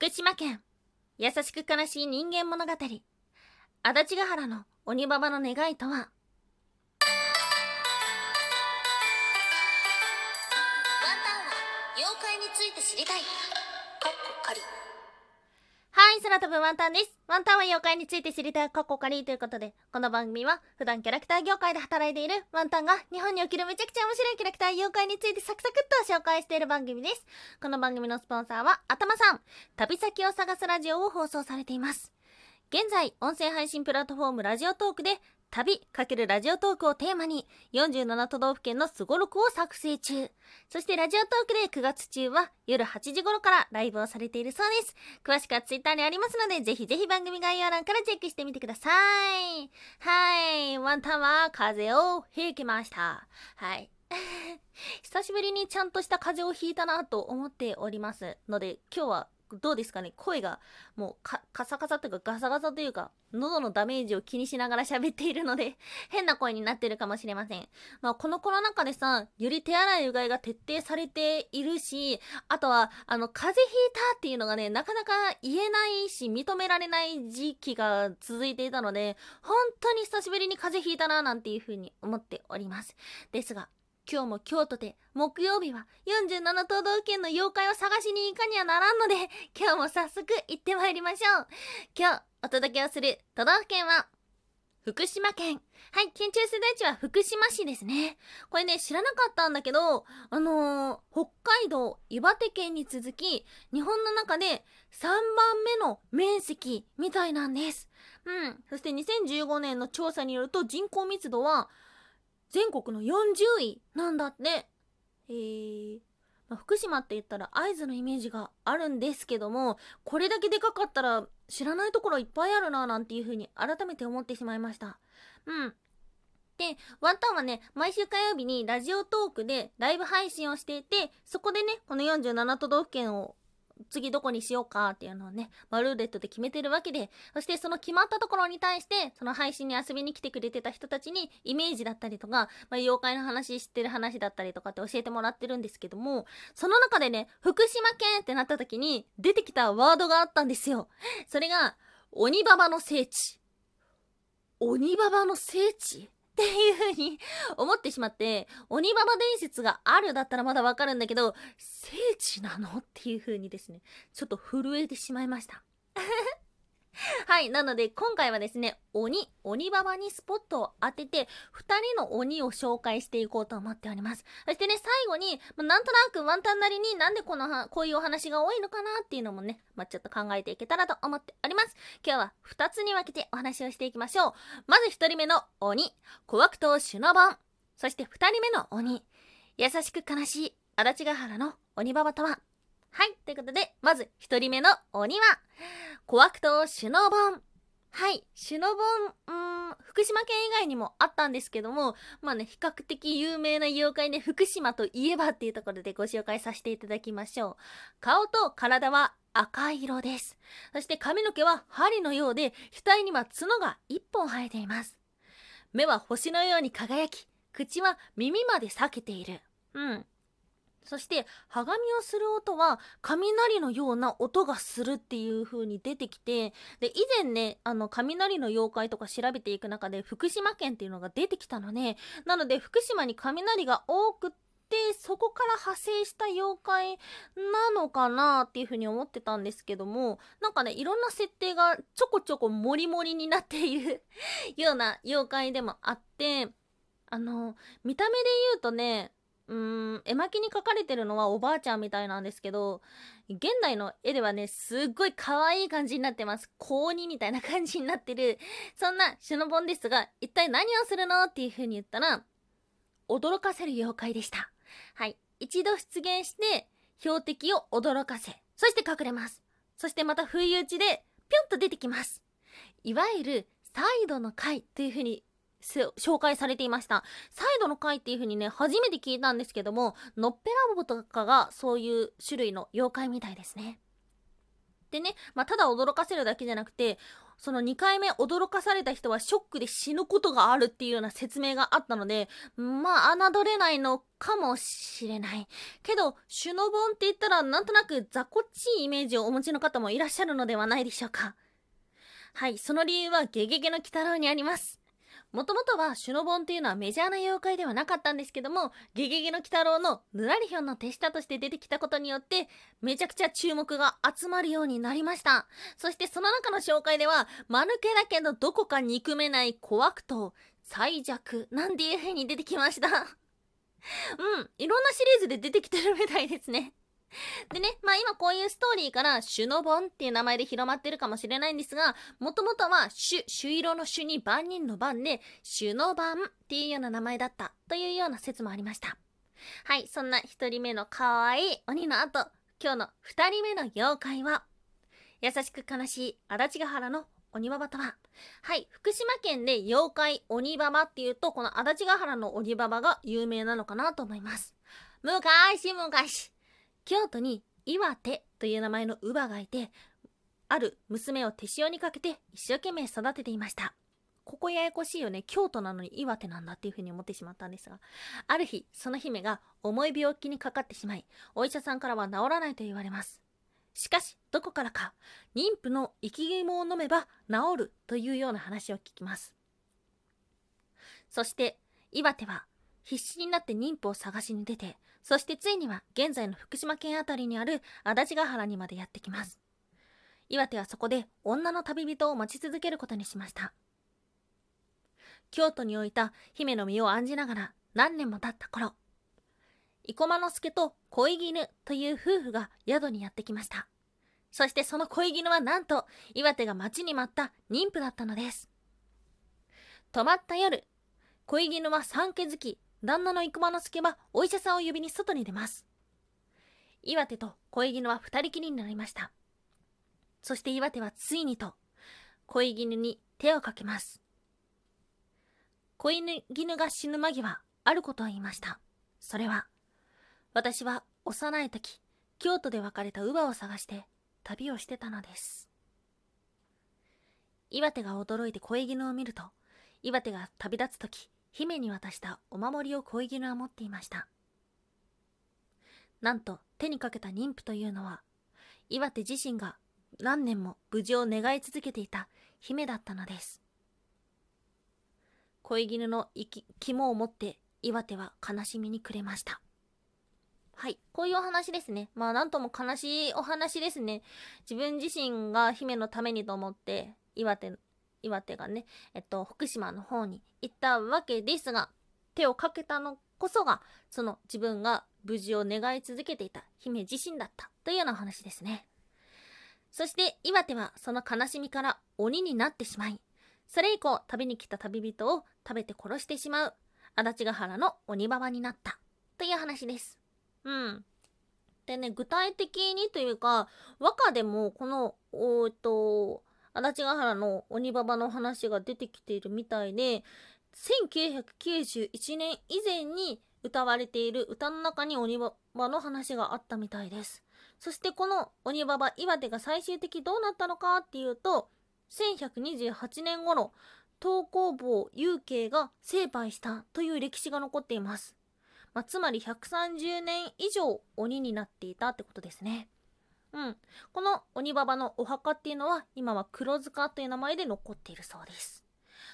福島県。優しく悲しい人間物語。足立ヶ原の鬼ババの願いとは？ワンタンは妖怪について知りたい。い、空飛ぶワンタンです。ワンタンは妖怪について知りたい過去かりということで、この番組は普段キャラクター業界で働いているワンタンが日本におけるめちゃくちゃ面白いキャラクター妖怪についてサクサクっと紹介している番組です。この番組のスポンサーは頭さん。旅先を探すラジオを放送されています。現在、音声配信プラットフォームラジオトークで旅×ラジオトークをテーマに47都道府県のすごろくを作成中。そしてラジオトークで9月中は夜8時頃からライブをされているそうです。詳しくはツイッターにありますので、ぜひぜひ番組概要欄からチェックしてみてください。はい。ワンタンは風邪をひきました。はい。久しぶりにちゃんとした風邪をひいたなと思っておりますので、今日はどうですかね？声がもうカカサカサというかガサガサというか喉のダメージを気にしながら 喋っているので変な声になってるかもしれません。まあこのコロナ禍でさ、より手洗いうがいが徹底されているし、あとはあの風邪ひいたっていうのがね、なかなか言えないし認められない時期が続いていたので、本当に久しぶりに風邪ひいたななんていう風に思っております。ですが、今日も京都で木曜日は47都道府県の妖怪を探しに行かにはならんので今日も早速行ってまいりましょう。今日お届けをする都道府県は福島県。はい県中世代地は福島市ですね。これね知らなかったんだけどあのー、北海道岩手県に続き日本の中で3番目の面積みたいなんです。うん。そして2015年の調査によると人口密度は全国の40位なんだって。えー、まあ、福島って言ったら会津のイメージがあるんですけども、これだけでかかったら知らないところいっぱいあるななんていう風に改めて思ってしまいました。うん。で、ワンタンはね、毎週火曜日にラジオトークでライブ配信をしていて、そこでね、この47都道府県を次どこにしようかっていうのをね、まあ、ルーレットで決めてるわけで、そしてその決まったところに対して、その配信に遊びに来てくれてた人たちにイメージだったりとか、まあ、妖怪の話知ってる話だったりとかって教えてもらってるんですけども、その中でね、福島県ってなった時に出てきたワードがあったんですよ。それが、鬼ババの聖地。鬼ババの聖地？っていう風に思ってしまって、鬼ババ伝説があるだったらまだわかるんだけど、聖地なの？っていう風にですね、ちょっと震えてしまいました。はい。なので、今回はですね、鬼、鬼ババにスポットを当てて、二人の鬼を紹介していこうと思っております。そしてね、最後に、まあなんとなくワンタンなりになんでこのは、こういうお話が多いのかなっていうのもね、まあ、ちょっと考えていけたらと思っております。今日は二つに分けてお話をしていきましょう。まず一人目の鬼、小悪党シュノボン。そして二人目の鬼、優しく悲しい足立ヶ原の鬼ババとははい。ということで、まず一人目の鬼は、小悪党シュノボン。はい。シュノボン、うん、福島県以外にもあったんですけども、まあね、比較的有名な妖怪で福島といえばっていうところでご紹介させていただきましょう。顔と体は赤色です。そして髪の毛は針のようで、額には角が一本生えています。目は星のように輝き、口は耳まで裂けている。うん。そして、はがみをする音は、雷のような音がするっていう風に出てきて、で、以前ね、あの、雷の妖怪とか調べていく中で、福島県っていうのが出てきたので、なので、福島に雷が多くって、そこから派生した妖怪なのかなっていう風に思ってたんですけども、なんかね、いろんな設定がちょこちょこモリモリになっている ような妖怪でもあって、あの、見た目で言うとね、うーん、絵巻に描かれてるのはおばあちゃんみたいなんですけど、現代の絵ではね、すっごい可愛い感じになってます。高2みたいな感じになってる、そんなシュノボンですが、一体何をするのっていう風に言ったら、驚かせる妖怪でした。はい。一度出現して、標的を驚かせ、そして隠れます。そしてまた不意打ちで、ぴょんと出てきます。いわゆる、サイドの回という風に紹介されていました。サイドの回っていう風にね、初めて聞いたんですけども、のっぺらぼうとかがそういう種類の妖怪みたいですね。でね、まあ、ただ驚かせるだけじゃなくてその2回目驚かされた人はショックで死ぬことがあるっていうような説明があったのでまあ侮れないのかもしれないけどシュノボンって言ったらなんとなく雑魚っちいイメージをお持ちの方もいらっしゃるのではないでしょうかはいその理由はゲゲゲの鬼太郎にありますもともとはシュノボンっていうのはメジャーな妖怪ではなかったんですけども、ゲゲゲの鬼太郎のぬらりひょんの手下として出てきたことによって、めちゃくちゃ注目が集まるようになりました。そしてその中の紹介では、間抜けだけどどこか憎めない小悪党、最弱なんていう風に出てきました。うん、いろんなシリーズで出てきてるみたいですね。でね、まあ今こういうストーリーからシュノボンっていう名前で広まってるかもしれないんですが、もともとはシュ、シュ色のシュに万人の番で、シュノバンっていうような名前だったというような説もありました。はい、そんな一人目の可愛い鬼の後、今日の二人目の妖怪は、優しく悲しい足立ヶ原の鬼ババとは、はい、福島県で妖怪鬼ババっていうと、この足立ヶ原の鬼ババが有名なのかなと思います。昔昔、京都に岩手という名前の乳母がいて、ある娘を手塩にかけて一生懸命育てていました。ここややこしいよね。京都なのに岩手なんだっていうふうに思ってしまったんですが、ある日、その姫が重い病気にかかってしまい、お医者さんからは治らないと言われます。しかし、どこからか、妊婦の生き肝を飲めば治るというような話を聞きます。そして、岩手は必死になって妊婦を探しに出て、そしてついには現在の福島県あたりにある足立ヶ原にまでやってきます。岩手はそこで女の旅人を待ち続けることにしました。京都に置いた姫の身を案じながら何年も経った頃、生駒之助と恋絹という夫婦が宿にやってきました。そしてその恋絹はなんと岩手が待ちに待った妊婦だったのです。泊まった夜、恋絹は産気づき旦那の生駒之助はお医者さんを呼びに外に出ます。岩手と恋絹は二人きりになりました。そして岩手はついにと恋絹に手をかけます。恋絹が死ぬ間際、あることを言いました。それは、私は幼い時、京都で別れた乳母を探して旅をしてたのです。岩手が驚いて恋絹を見ると、岩手が旅立つ時、姫に渡したお守りを恋絹は持っていました。なんと手にかけた妊婦というのは、岩手自身が何年も無事を願い続けていた姫だったのです。恋絹の肝を持って岩手は悲しみに暮れました。はい。こういうお話ですね。まあ、なんとも悲しいお話ですね。自分自身が姫のためにと思って、岩手岩手がね、えっと、福島の方に行ったわけですが、手をかけたのこそが、その自分が無事を願い続けていた姫自身だったというような話ですね。そして岩手はその悲しみから鬼になってしまい、それ以降旅に来た旅人を食べて殺してしまう足立ヶ原の鬼ババになったという話です。うん。でね、具体的にというか、和歌でもこの、おっと、足立ヶ原の鬼ババの話が出てきているみたいで1991年以前に歌われている歌の中に鬼ババの話があったみたいです。そしてこの鬼ババ岩手が最終的どうなったのかっていうと1128年頃東工房有形が成敗したという歴史が残っています、まあ、つまり130年以上鬼になっていたってことですね。うん。この鬼ババのお墓っていうのは今は黒塚という名前で残っているそうです。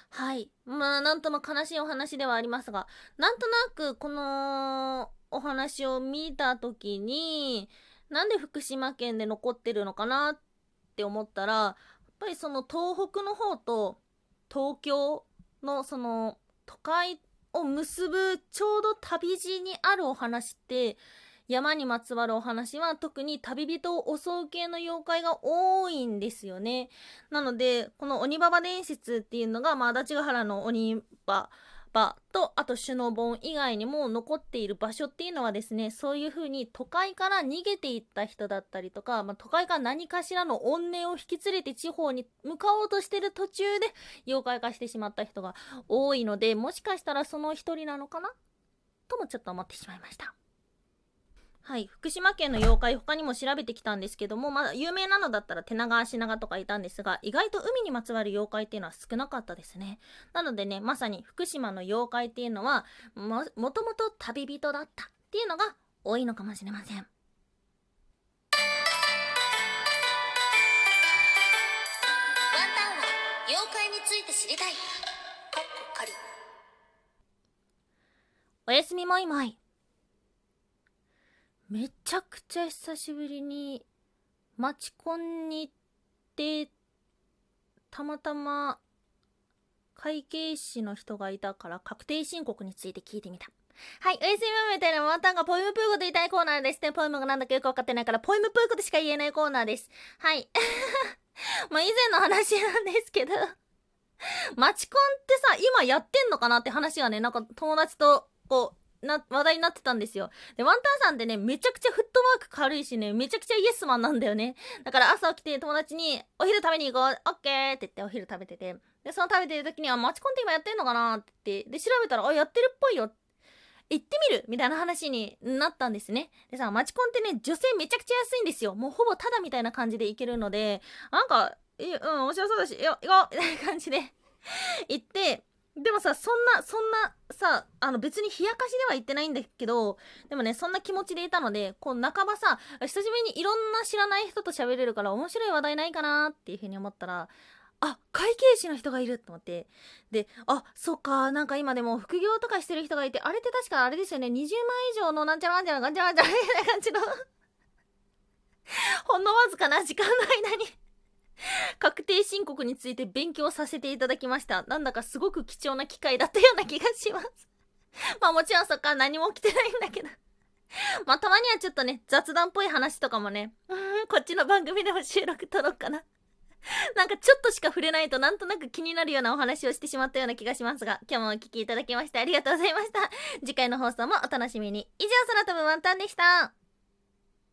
はい。まあ、なんとも悲しいお話ではありますが、なんとなくこのお話を見た時に、なんで福島県で残ってるのかなって思ったら、やっぱりその東北の方と東京のその都会を結ぶちょうど旅路にあるお話って山にまつわるお話は特に旅人を襲う系の妖怪が多いんですよね。なので、この鬼ババ伝説っていうのが、まあ、足立ヶ原の鬼ババと、あとシュノボン以外にも残っている場所っていうのはですね、そういう風に都会から逃げていった人だったりとか、まあ、都会から何かしらの怨念を引き連れて地方に向かおうとしてる途中で妖怪化してしまった人が多いので、もしかしたらその一人なのかな？ともちょっと思ってしまいました。はい、福島県の妖怪他にも調べてきたんですけども、まだ有名なのだったら手長足長とかいたんですが、意外と海にまつわる妖怪っていうのは少なかったですね。なのでね、まさに福島の妖怪っていうのは、も、もともと旅人だったっていうのが多いのかもしれません。ワンタンは妖怪について知りたいおやすみもいもい。めちゃくちゃ久しぶりに、マチコンに行って、たまたま、会計士の人がいたから確定申告について聞いてみた。はい、おやすみみたいなワンタンがポエムプーコと言いたいコーナーですね。ポエムがなんだかよくわかってないから、ポエムプーコとしか言えないコーナーです。はい。まあ以前の話なんですけど、マチコンってさ、今やってんのかなって話がね、なんか友達と、こう、な、話題になってたんですよ。で、ワンタンさんってね、めちゃくちゃフットワーク軽いしね、めちゃくちゃイエスマンなんだよね。だから朝起きて友達に、お昼食べに行こう、オッケーって言ってお昼食べてて。で、その食べてる時に、あ、マチコンって今やってんのかなってって、で、調べたら、あ、やってるっぽいよ。行ってみるみたいな話になったんですね。でさ、マチコンってね、女性めちゃくちゃ安いんですよ。もうほぼタダみたいな感じで行けるので、なんか、いうん、面白そうだし、よ、行こうみたいな感じで行って、でもさ、そんな、そんな、さ、あの別に冷やかしでは言ってないんだけど、でもね、そんな気持ちでいたので、こう半ばさ、久しぶりにいろんな知らない人と喋れるから面白い話題ないかなっていうふうに思ったら、あ、会計士の人がいると思って。で、あ、そっか、なんか今でも副業とかしてる人がいて、あれって確かあれですよね、20万以上のなんちゃらなんちゃらなんちゃらなんちゃらみたいな感じの、ほんのわずかな時間の間に 確定申告について勉強させていただきました。なんだかすごく貴重な機会だったような気がします。まあもちろんそっから何も起きてないんだけど。まあたまにはちょっとね、雑談っぽい話とかもね、うん、こっちの番組でも収録撮ろうかな。なんかちょっとしか触れないとなんとなく気になるようなお話をしてしまったような気がしますが、今日もお聞きいただきましてありがとうございました。次回の放送もお楽しみに。以上、空飛ぶワンタンでした。